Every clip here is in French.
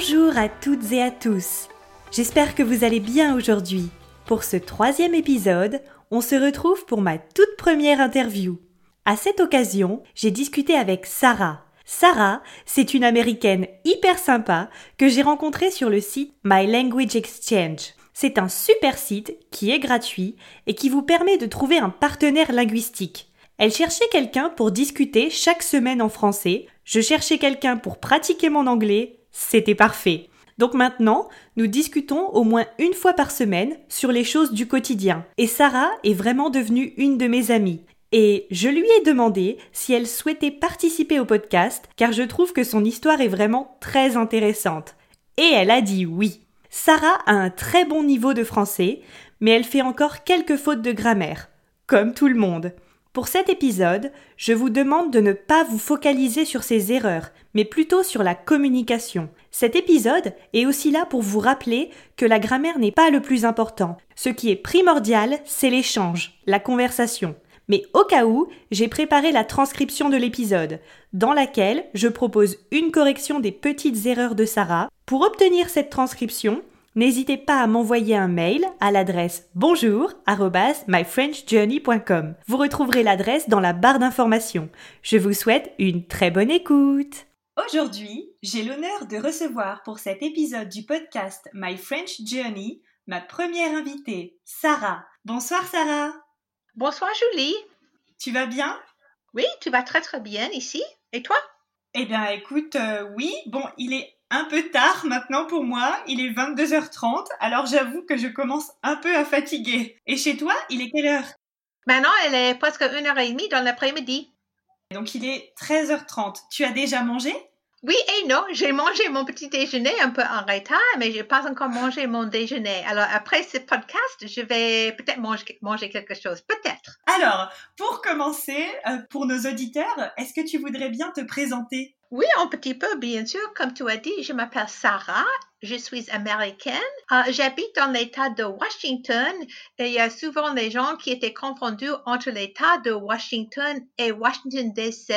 Bonjour à toutes et à tous. J'espère que vous allez bien aujourd'hui. Pour ce troisième épisode, on se retrouve pour ma toute première interview. À cette occasion, j'ai discuté avec Sarah. Sarah, c'est une américaine hyper sympa que j'ai rencontrée sur le site My Language Exchange. C'est un super site qui est gratuit et qui vous permet de trouver un partenaire linguistique. Elle cherchait quelqu'un pour discuter chaque semaine en français, je cherchais quelqu'un pour pratiquer mon anglais c'était parfait. Donc maintenant, nous discutons au moins une fois par semaine sur les choses du quotidien. Et Sarah est vraiment devenue une de mes amies. Et je lui ai demandé si elle souhaitait participer au podcast, car je trouve que son histoire est vraiment très intéressante. Et elle a dit oui. Sarah a un très bon niveau de français, mais elle fait encore quelques fautes de grammaire, comme tout le monde. Pour cet épisode, je vous demande de ne pas vous focaliser sur ces erreurs, mais plutôt sur la communication. Cet épisode est aussi là pour vous rappeler que la grammaire n'est pas le plus important. Ce qui est primordial, c'est l'échange, la conversation. Mais au cas où, j'ai préparé la transcription de l'épisode, dans laquelle je propose une correction des petites erreurs de Sarah. Pour obtenir cette transcription, n'hésitez pas à m'envoyer un mail à l'adresse bonjour myfrenchjourney.com. Vous retrouverez l'adresse dans la barre d'informations. Je vous souhaite une très bonne écoute. Aujourd'hui, j'ai l'honneur de recevoir pour cet épisode du podcast My French Journey ma première invitée, Sarah. Bonsoir Sarah. Bonsoir Julie. Tu vas bien? Oui, tu vas très très bien ici. Et toi? Eh bien écoute, euh, oui, bon, il est un peu tard maintenant pour moi, il est 22h30, alors j'avoue que je commence un peu à fatiguer. Et chez toi, il est quelle heure? Maintenant, elle est presque 1h30 dans l'après-midi. Donc il est 13h30. Tu as déjà mangé? Oui et non, j'ai mangé mon petit déjeuner un peu en retard, mais je n'ai pas encore mangé mon déjeuner. Alors après ce podcast, je vais peut-être manger, quelque chose, peut-être. Alors, pour commencer, euh, pour nos auditeurs, est-ce que tu voudrais bien te présenter? Oui, un petit peu, bien sûr. Comme tu as dit, je m'appelle Sarah, je suis américaine. Euh, j'habite dans l'État de Washington et il y a souvent des gens qui étaient confondus entre l'État de Washington et Washington DC.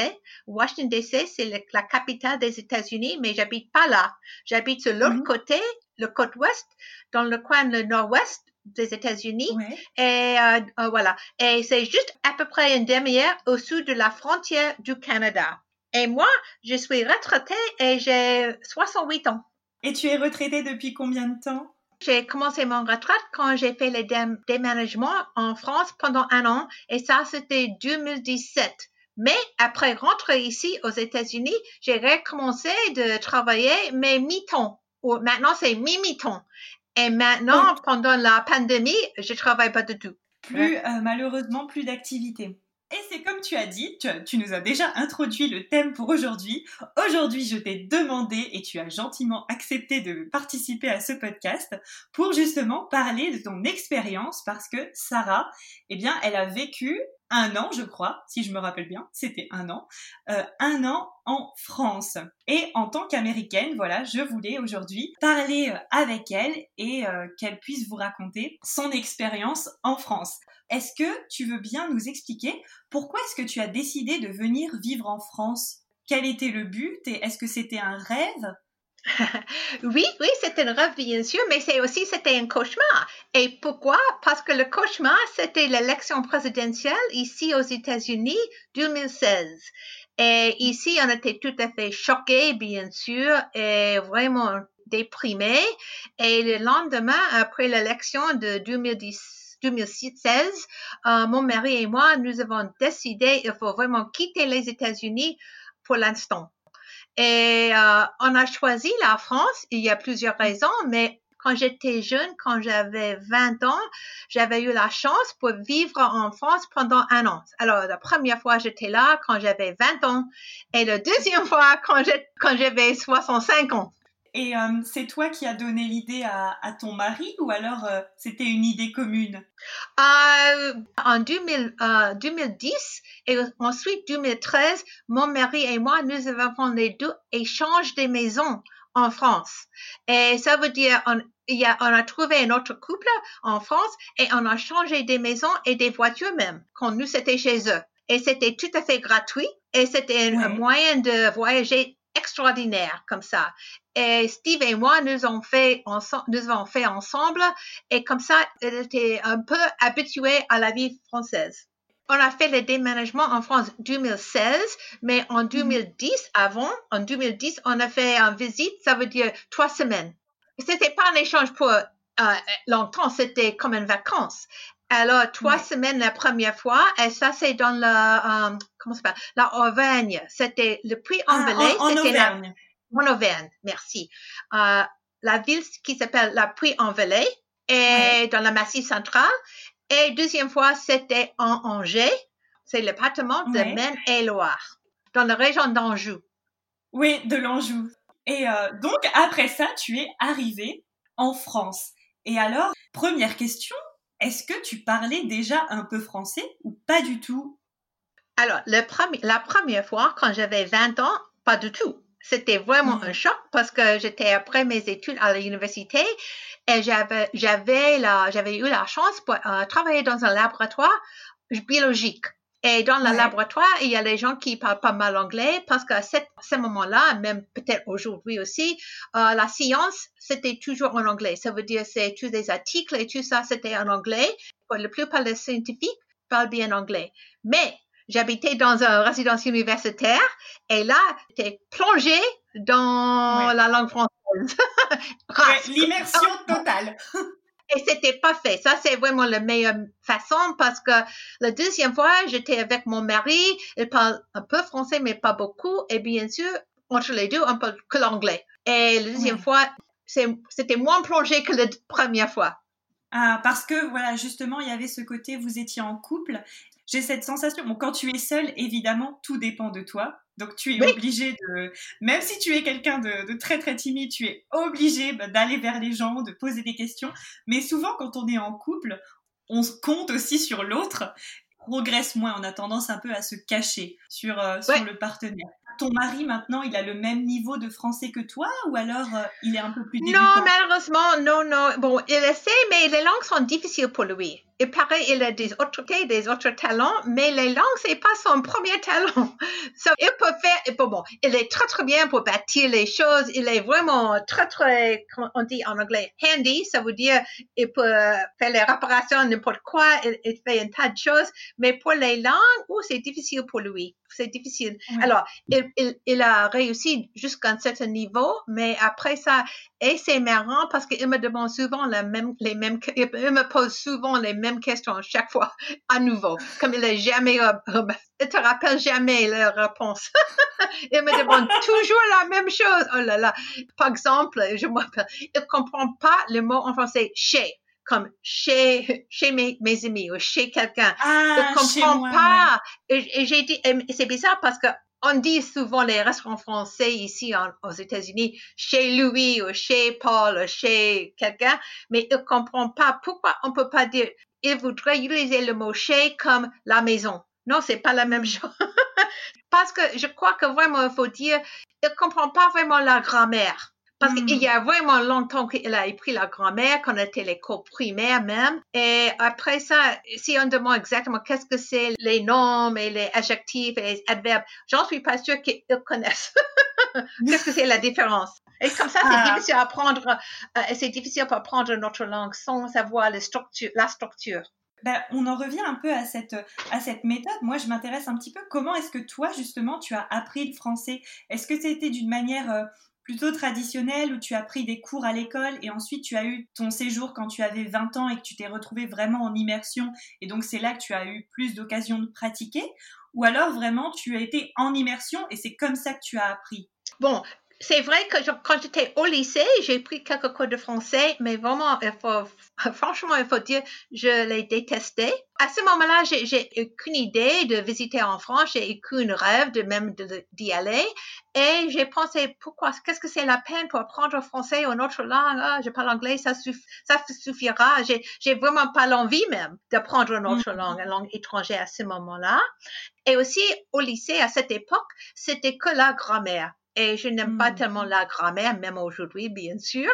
Washington DC, c'est la capitale des États-Unis, mais j'habite pas là. J'habite sur l'autre mm-hmm. côté, le côte ouest, dans le coin le nord-ouest des États-Unis. Et euh, euh, voilà. Et c'est juste à peu près une demi-heure au sud de la frontière du Canada. Et moi, je suis retraitée et j'ai 68 ans. Et tu es retraitée depuis combien de temps? J'ai commencé mon retraite quand j'ai fait le déménagement en France pendant un an et ça c'était 2017. Mais après rentrer ici aux États-Unis, j'ai recommencé de travailler mais mi-temps. Maintenant c'est mi-mi-temps. Et maintenant, pendant la pandémie, je travaille pas du tout. Plus, euh, malheureusement, plus d'activité. C'est comme tu as dit, tu, nous as déjà introduit le thème pour aujourd'hui. Aujourd'hui, je t'ai demandé et tu as gentiment accepté de participer à ce podcast pour justement parler de ton expérience parce que Sarah, eh bien, elle a vécu un an, je crois, si je me rappelle bien, c'était un an, euh, un an en France. Et en tant qu'américaine, voilà, je voulais aujourd'hui parler euh, avec elle et euh, qu'elle puisse vous raconter son expérience en France. Est-ce que tu veux bien nous expliquer pourquoi est-ce que tu as décidé de venir vivre en France? Quel était le but et est-ce que c'était un rêve? oui, oui, c'était un rêve, bien sûr, mais c'est aussi, c'était un cauchemar. Et pourquoi? Parce que le cauchemar, c'était l'élection présidentielle ici aux États-Unis 2016. Et ici, on était tout à fait choqués, bien sûr, et vraiment déprimée. Et le lendemain, après l'élection de 2010, 2016, euh, mon mari et moi, nous avons décidé il faut vraiment quitter les États-Unis pour l'instant. Et euh, on a choisi la France. Il y a plusieurs raisons, mais quand j'étais jeune, quand j'avais 20 ans, j'avais eu la chance pour vivre en France pendant un an. Alors, la première fois, j'étais là quand j'avais 20 ans et la deuxième fois, quand j'avais 65 ans. Et euh, c'est toi qui as donné l'idée à, ton mari ou alors euh, c'était une idée commune? Euh, En 2010 et ensuite 2013, mon mari et moi, nous avons les deux échangé des maisons en France. Et ça veut dire, on, il a, on a trouvé un autre couple en France et on a changé des maisons et des voitures même quand nous c'était chez eux. Et c'était tout à fait gratuit et c'était un moyen de voyager extraordinaire comme ça. Et Steve et moi, nous avons fait, ensemble, nous avons fait ensemble et comme ça, elle était un peu habituée à la vie française. On a fait le déménagement en France 2016, mais en 2010, mhm. avant, en 2010, on a fait une visite, ça veut dire trois semaines. C'était pas un échange pour euh, longtemps, c'était comme une vacance. Alors, trois semaines la première fois, et ça, c'est dans la, euh, comment ça s'appelle? La Auvergne. C'était le prix en Ah, en, Auvergne. en Auvergne, merci. Euh, la ville qui s'appelle la Puy-en-Velay et dans le Massif central. Et deuxième fois, c'était en Angers. C'est le département de Maine-et-Loire, dans la région d'Anjou. Oui, de l'Anjou. Et euh, donc, après ça, tu es arrivé en France. Et alors, première question, est-ce que tu parlais déjà un peu français ou pas du tout? Alors, le premier, la première fois, quand j'avais 20 ans, pas du tout. C'était vraiment hmm. un choc parce que j'étais après mes études à l'université et j'avais, j'avais, la, j'avais eu la chance pour euh, travailler dans un laboratoire biologique. Et dans le laboratoire, il y a les gens qui parlent pas mal anglais parce qu'à ce moment-là, même peut-être aujourd'hui aussi, euh, la science, c'était toujours en anglais. Ça veut dire c'est tous des articles et tout ça, c'était en anglais. Pour la plupart des scientifiques parlent bien anglais. Mais j'habitais dans une résidence universitaire et là, j'étais plongée dans la langue française. L'immersion totale. Et c'était pas fait. Ça, c'est vraiment la meilleure façon parce que la deuxième fois, j'étais avec mon mari. Il parle un peu français, mais pas beaucoup. Et bien sûr, entre les deux, on parle que l'anglais. Et la deuxième fois, c'était moins plongé que la première fois. Ah, parce que voilà, justement, il y avait ce côté, vous étiez en couple. J'ai cette sensation. Bon, quand tu es seule, évidemment, tout dépend de toi. Donc tu es obligé de, même si tu es quelqu'un de, très très timide, tu es obligé bah, d'aller vers les gens, de poser des questions. Mais souvent quand on est en couple, on compte aussi sur l'autre, progresse moins, on a tendance un peu à se cacher sur, euh, sur le partenaire ton mari maintenant, il a le même niveau de français que toi ou alors euh, il est un peu plus débutant? Non, malheureusement, non, non. Bon, il essaie, mais les langues sont difficiles pour lui. Il paraît qu'il a des autres, des autres talents, mais les langues, c'est pas son premier talent. So, il peut faire, bon, bon, il est très, très bien pour bâtir les choses. Il est vraiment très, très, on dit en anglais, handy. Ça veut dire, il peut faire les réparations, n'importe quoi. Il, fait un tas de choses. Mais pour les langues, oh, c'est difficile pour lui. C'est difficile. Alors, il, il, il, a réussi jusqu'à un certain niveau, mais après ça, et c'est marrant parce qu'il me demande souvent la même, les mêmes, il me pose souvent les mêmes questions chaque fois à nouveau, comme il est jamais, il te rappelle jamais la réponse. il me demande toujours la même chose. Oh là là. Par exemple, je m'appelle, il comprend pas le mot en français chez comme chez, chez mes, mes amis ou chez quelqu'un. Ah, il comprend pas. Et, j'ai dit, c'est bizarre parce que on dit souvent les restaurants français ici aux États-Unis chez Louis ou chez Paul ou chez quelqu'un, mais il comprend pas pourquoi on peut pas dire. Il voudrait utiliser le mot chez comme la maison. Non, c'est pas la même chose. Parce que je crois que vraiment il faut dire, il comprend pas vraiment la grammaire. Parce qu'il y a hmm. vraiment longtemps qu'il a appris la grammaire, qu'on était l'école primaire même. Et après ça, si on demande exactement qu'est-ce que c'est les noms et les adjectifs et les adverbes, j'en suis pas sûre qu'ils connaissent. qu'est-ce que c'est la différence? Et comme ça, c'est ah. difficile à apprendre, euh, c'est difficile pour apprendre notre langue sans savoir la structure. La structure. Ben, on en revient un peu à cette, à cette méthode. Moi, je m'intéresse un petit peu. Comment est-ce que toi, justement, tu as appris le français? Est-ce que c'était d'une manière euh, plutôt traditionnelle où tu as pris des cours à l'école et ensuite tu as eu ton séjour quand tu avais 20 ans et que tu t'es retrouvé vraiment en immersion et donc c'est là que tu as eu plus d'occasions de pratiquer ou alors vraiment tu as été en immersion et c'est comme ça que tu as appris? Bon, c'est vrai que quand j'étais au lycée, j'ai pris quelques cours de français, mais vraiment, il faut, franchement, il faut dire, je l'ai détesté. À ce moment-là, j'ai aucune idée de visiter en France, j'ai aucun rêve de même d'y aller. Et j'ai pensé, pourquoi, qu'est-ce que c'est la peine pour apprendre le français ou une autre langue? Ah, je parle anglais, ça, ça suffira. J'ai vraiment pas l'envie même d'apprendre une autre mm. langue, une langue étrangère à ce moment-là. Et aussi, au lycée, à cette époque, c'était que la grammaire et je n'aime pas mmh. tellement la grammaire, même aujourd'hui, bien sûr.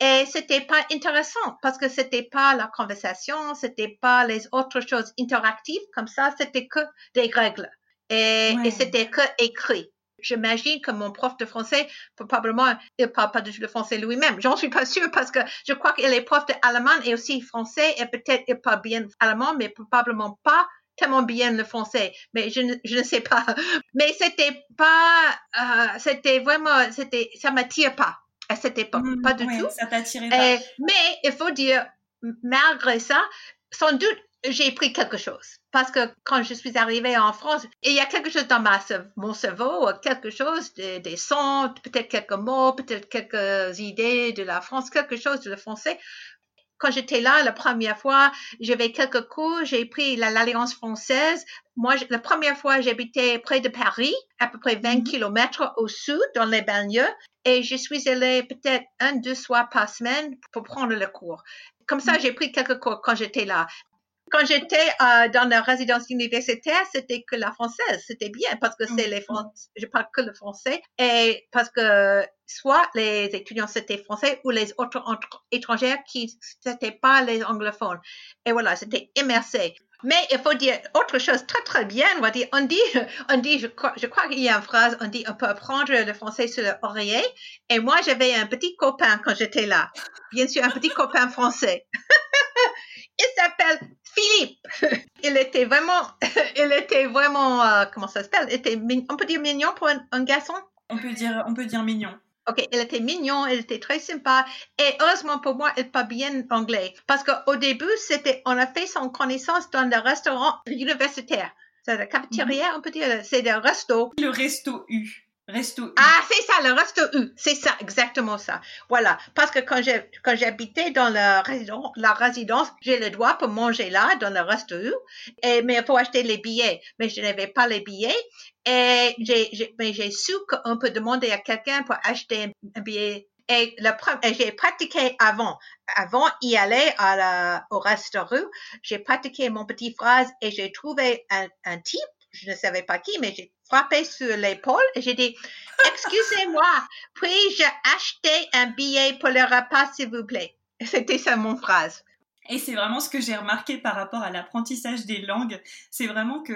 Et c'était pas intéressant parce que c'était pas la conversation, c'était pas les autres choses interactives comme ça, c'était que des règles et, c'était que écrit. J'imagine que mon prof de français, probablement, il parle pas du tout le français lui-même. J'en suis pas sûre parce que je crois qu'il est prof d'allemand et aussi français et peut-être il parle bien allemand, mais probablement pas tellement bien le français, mais je ne, je ne sais pas. Mais c'était pas, euh, c'était vraiment, c'était, ça m'attire pas à cette époque, mmh, pas du tout. Ça t'attirait pas. mais il faut dire, malgré ça, sans doute, j'ai pris quelque chose. Parce que quand je suis arrivée en France, il y a quelque chose dans ma, mon cerveau, quelque chose, des, des sons, peut-être quelques mots, peut-être quelques idées de la France, quelque chose de le français quand j'étais là la première fois, j'avais quelques cours, j'ai pris l'Alliance française. Moi, la première fois, j'habitais près de Paris, à peu près 20 mhm. kilomètres au sud, dans les banlieues, et je suis allée peut-être un, deux soirs par semaine pour prendre le cours. Comme ça, mhm. j'ai pris quelques cours quand j'étais là. Quand j'étais euh, dans la résidence universitaire, c'était que la française. C'était bien parce que c'est les mhm. Français. Je parle que le français et parce que soit les étudiants c'était français ou les autres étrangers qui n'étaient pas les anglophones. Et voilà, c'était immersé. Mais il faut dire autre chose très très bien. On dit, on dit, je crois, je crois qu'il y a une phrase, on dit, on peut apprendre le français sur l'oreiller. Et moi, j'avais un petit copain quand j'étais là. Bien sûr, un petit copain français. il s'appelle Philippe. Il était vraiment, il était vraiment, euh, comment ça s'appelle? Était, on peut dire mignon pour un, garçon? On peut dire, on peut dire mignon. OK, il était mignon, il était très sympa. Et heureusement pour moi, il parle bien anglais. Parce qu'au début, c'était, on a fait son connaissance dans le restaurant universitaire. C'est la cafétéria, mhm. on peut dire, c'est le resto. Le resto U. Resto U. Ah, c'est ça, le resto U. C'est ça, exactement ça. Voilà. Parce que quand j'ai, quand j'habitais dans la résidence, la résidence, j'ai le droit pour manger là, dans le resto U. Et, mais il faut acheter les billets. Mais je n'avais pas les billets. Et j'ai, j'ai, mais j'ai su qu'on peut demander à quelqu'un pour acheter un billet et, le, j'ai pratiqué avant, avant y aller à la, au restaurant, j'ai pratiqué mon petit phrase et j'ai trouvé un, un type, je ne savais pas qui, mais j'ai frappé sur l'épaule et j'ai dit, excusez-moi, puis-je acheter un billet pour le repas, s'il vous plaît? C'était ça mon phrase. Et c'est vraiment ce que j'ai remarqué par rapport à l'apprentissage des langues, c'est vraiment que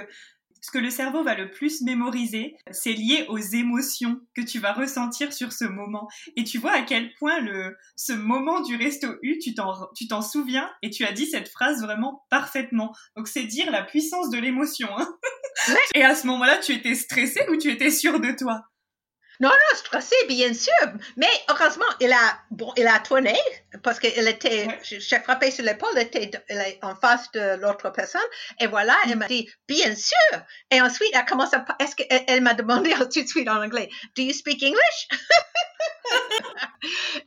ce que le cerveau va le plus mémoriser, c'est lié aux émotions que tu vas ressentir sur ce moment. Et tu vois à quel point le, ce moment du resto U, tu t'en, tu t'en souviens et tu as dit cette phrase vraiment parfaitement. Donc c'est dire la puissance de l'émotion. Hein. et à ce moment-là, tu étais stressé ou tu étais sûr de toi? Non, non, stressé, bien sûr. Mais heureusement, il a, bon, il a tourné parce qu'il était, j'ai frappé sur l'épaule, il était en face de l'autre personne. Et voilà, elle m'a dit, bien sûr. Et ensuite, elle commence à, est-ce qu'elle m'a demandé tout de suite en anglais, do you speak English?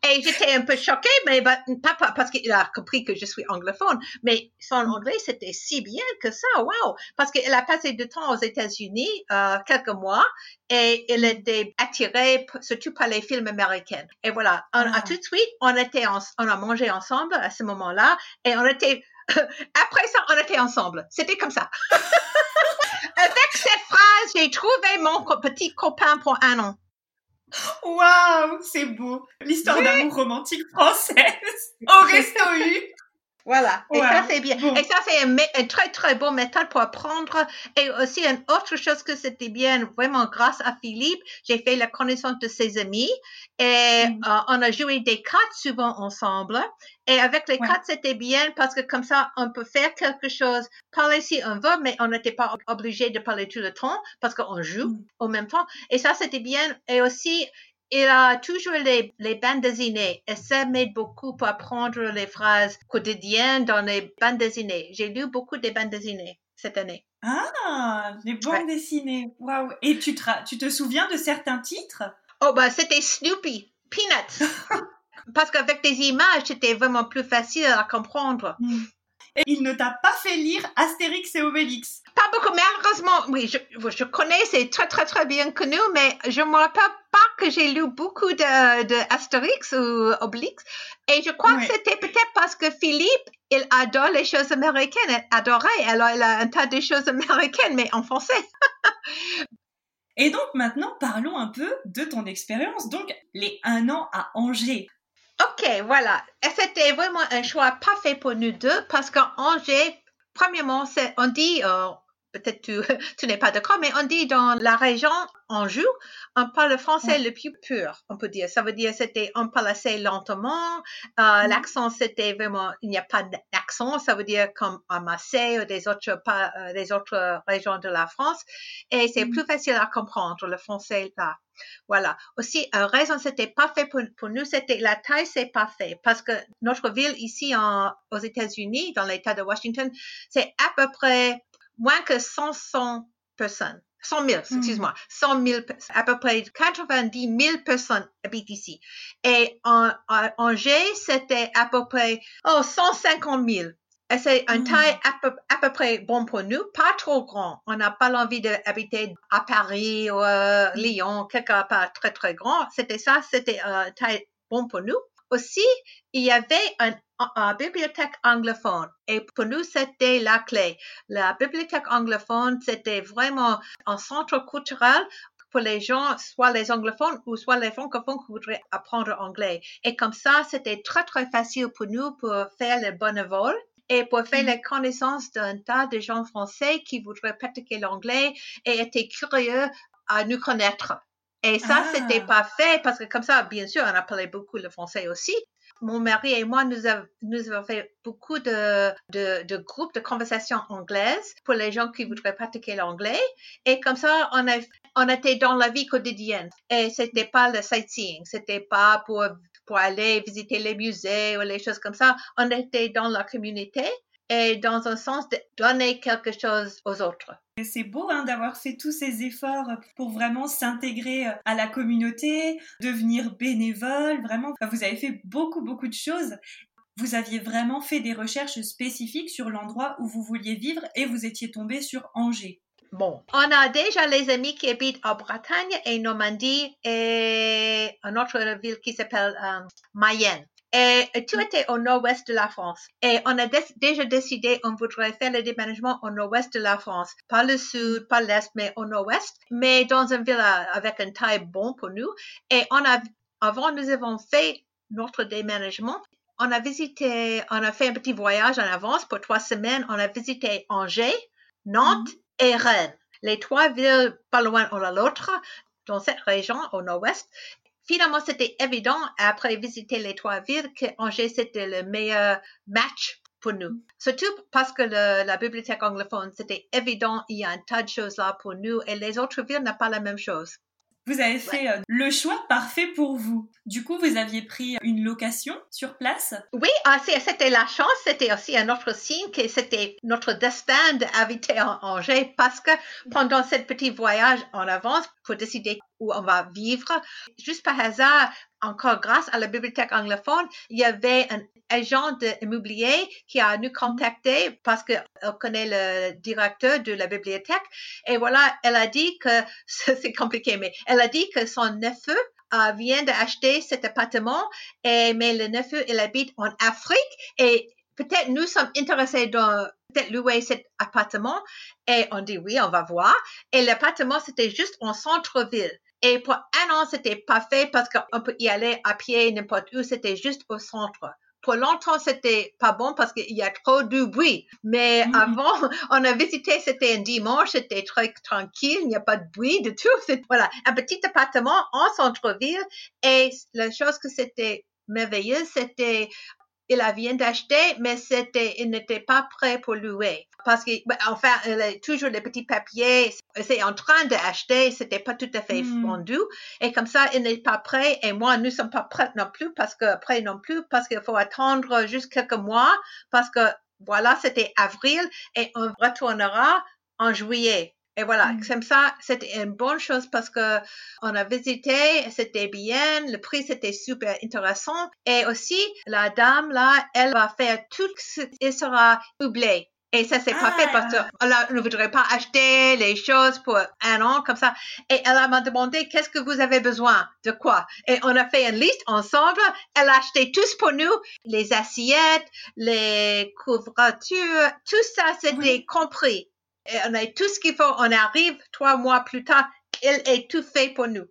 et j'étais un peu choquée, mais bah, pas parce qu'il a compris que je suis anglophone, mais son anglais, c'était si bien que ça, wow! Parce qu'il a passé du temps aux États-Unis, euh, quelques mois, et il était attiré surtout par les films américains. Et voilà, on, a ah. tout de suite, on était, on a mangé ensemble à ce moment-là, et on était, après ça, on était ensemble. C'était comme ça. Avec cette phrase, j'ai trouvé mon petit copain pour un an. Waouh, c'est beau. L'histoire d'amour romantique française au resto U. Voilà. Et ça, c'est bien. Et ça, c'est une, très, très bonne méthode pour apprendre. Et aussi, une autre chose que c'était bien, vraiment grâce à Philippe, j'ai fait la connaissance de ses amis et mm. euh, on a joué des cartes souvent ensemble. Et avec les cartes, c'était bien parce que comme ça, on peut faire quelque chose, parler si on veut, mais on n'était pas obligé de parler tout le temps parce qu'on joue mm. en même temps. Et ça, c'était bien. Et aussi, il a toujours les, les bandes dessinées et ça m'aide beaucoup pour apprendre les phrases quotidiennes dans les bandes dessinées. J'ai lu beaucoup de bandes dessinées cette année. Ah, les bandes dessinées. Waouh. Et tu te, tu te souviens de certains titres? Oh, bah, c'était Snoopy, Peanuts. Parce qu'avec des images, c'était vraiment plus facile à comprendre. Hmm. Et il ne t'a pas fait lire Astérix et Obélix Pas beaucoup, malheureusement. Oui, je, je connais, c'est très, très, très bien connu, mais je ne me rappelle pas que j'ai lu beaucoup de, de Astérix ou Obélix. Et je crois que c'était peut-être parce que Philippe, il adore les choses américaines, adorait. Alors, il a un tas de choses américaines, mais en français. Et donc maintenant, parlons un peu de ton expérience. Donc, les un an à Angers. OK, voilà. C'était vraiment un choix parfait pour nous deux parce qu'en Angers, premièrement, on dit, euh, peut-être tu, tu n'es pas d'accord, mais on dit dans la région Anjou, on parle le français le plus pur, on peut dire. Ça veut dire c'était on parle assez lentement. Euh, mm-hmm. L'accent c'était vraiment il n'y a pas d'accent. Ça veut dire comme à Marseille ou des autres pas, euh, des autres régions de la France. Et c'est mm-hmm. plus facile à comprendre le français là. Voilà. Aussi, euh, raison, c'était parfait pour, pour nous, c'était la taille, c'est parfait parce que notre ville ici en, aux États-Unis, dans l'État de Washington, c'est à peu près moins que 100, personnes. 100 000, hmm. excuse-moi, 100 000, à peu près 90 000 personnes habitent ici. Et en, en Angers, c'était à peu près oh, 150 000. Et c'est une hmm. taille à peu, à peu, près bon pour nous, pas trop grand. On n'a pas l'envie d'habiter à Paris ou à Lyon, quelque part très très grand. C'était ça, c'était une taille bon pour nous. Aussi, il y avait une, bibliothèque anglophone et pour nous, c'était la clé. La bibliothèque anglophone, c'était vraiment un centre culturel pour les gens, soit les anglophones ou soit les francophones qui voudraient apprendre anglais. Et comme ça, c'était très, très facile pour nous pour faire le bon vol et pour faire mm-hmm. la connaissance d'un tas de gens français qui voudraient pratiquer l'anglais et étaient curieux à nous connaître. Et ça, c'était ah. pas fait parce que comme ça, bien sûr, on appelait beaucoup le français aussi. Mon mari et moi, nous, avons, nous avons fait beaucoup de, de, de, groupes de conversation anglaise pour les gens qui voudraient pratiquer l'anglais. Et comme ça, on, a, on était dans la vie quotidienne. Et c'était pas le sightseeing. C'était pas pour, pour aller visiter les musées ou les choses comme ça. On était dans la communauté et dans un sens de donner quelque chose aux autres. C'est beau hein, d'avoir fait tous ces efforts pour vraiment s'intégrer euh, à la communauté, devenir bénévole, vraiment, vous avez fait beaucoup, beaucoup de choses. Vous aviez vraiment fait des recherches spécifiques sur l'endroit où vous vouliez vivre et vous étiez tombé sur Angers. Bon, on a déjà les amis qui habitent en Bretagne et Normandie et une autre ville qui s'appelle euh, Mayenne. Et tu étais au nord-ouest de la France. Et on a déjà décidé, on voudrait faire le déménagement au nord-ouest de la France. Pas le sud, pas l'est, mais au nord-ouest. Mais dans une ville avec une taille bon pour nous. Et on a, avant, nous avons fait notre déménagement. On a visité, on a fait un petit voyage en avance pour trois semaines. On a visité Angers, Nantes mm-hmm. et Rennes. Les trois villes pas loin l'un de l'autre dans cette région au nord-ouest finalement, c'était évident après visiter les trois villes que Angers, c'était le meilleur match pour nous. Surtout parce que la bibliothèque anglophone, c'était évident, il y a un tas de choses là pour nous et les autres villes n'ont pas la même chose. Vous avez fait euh, le choix parfait pour vous. Du coup, vous aviez pris une location sur place? Oui, ah, c'était la chance. C'était aussi un autre signe que c'était notre destin d'habiter en Angers parce que pendant ce petit voyage en avance pour décider où on va vivre, juste par hasard, encore grâce à la bibliothèque anglophone, il y avait un agent immobilier qui a nous contacté parce qu'elle connaît le directeur de la bibliothèque. Et voilà, elle a dit que, c'est compliqué, mais elle a dit que son neveu euh, vient d'acheter cet appartement, et, mais le neveu, il habite en Afrique et peut-être nous sommes intéressés dans peut-être louer cet appartement et on dit oui, on va voir. Et l'appartement, c'était juste en centre-ville. Et pour un an, c'était parfait parce qu'on peut y aller à pied n'importe où, c'était juste au centre pour longtemps, c'était pas bon parce qu'il y a trop de bruit. Mais mm. avant, on a visité, c'était un dimanche, c'était très tranquille, il n'y a pas de bruit du tout. C'est, voilà, un petit appartement en centre-ville. Et la chose que c'était merveilleux, c'était il a vient d'acheter, mais c'était, il n'était pas prêt pour louer. Parce que, ben, enfin, il a toujours les petits papiers, c'est en train d'acheter, c'était pas tout à fait Hmm. fondu. Et comme ça, il n'est pas prêt. Et moi, nous sommes pas prêts non plus parce que, prêts non plus parce qu'il faut attendre juste quelques mois parce que, voilà, c'était avril et on retournera en juillet. Et voilà, Mm. comme ça, c'était une bonne chose parce que on a visité, c'était bien, le prix c'était super intéressant. Et aussi, la dame là, elle va faire tout ce qui sera doublé. Et ça, c'est pas Ah. parce qu'elle ne voudrait pas acheter les choses pour un an comme ça. Et elle m'a demandé qu'est-ce que vous avez besoin? De quoi? Et on a fait une liste ensemble. Elle a acheté tous pour nous les assiettes, les couvertures, tout ça, c'était Oui. compris. Et on a tout ce qu'il faut. On arrive trois mois plus tard. Il est tout fait pour nous.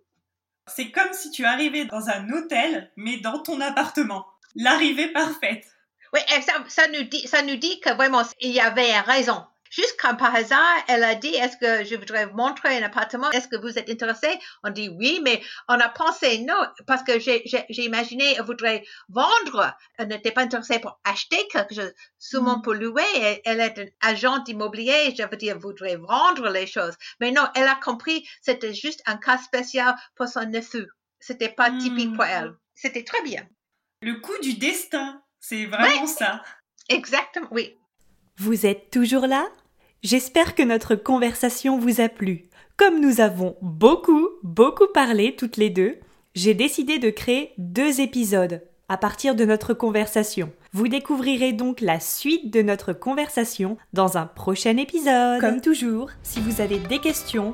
C'est comme si tu arrivais dans un hôtel, mais dans ton appartement. L'arrivée parfaite. Oui, et ça, ça nous dit, ça nous dit que vraiment, il y avait raison. Juste comme par hasard, elle a dit, est-ce que je voudrais vous montrer un appartement? Est-ce que vous êtes intéressé? On dit oui, mais on a pensé non, parce que j'ai, imaginé, elle voudrait vendre. Elle n'était pas intéressée pour acheter quelque chose, seulement Mm. pour louer. Elle est une agent immobilier, je veux dire, elle voudrait vendre les choses. Mais non, elle a compris, c'était juste un cas spécial pour son neveu. C'était pas Mm. typique pour elle. C'était très bien. Le coup du destin. C'est vraiment ça. Exactement, oui. Vous êtes toujours là? J'espère que notre conversation vous a plu. Comme nous avons beaucoup, beaucoup parlé toutes les deux, j'ai décidé de créer deux épisodes à partir de notre conversation. Vous découvrirez donc la suite de notre conversation dans un prochain épisode. Comme toujours, si vous avez des questions,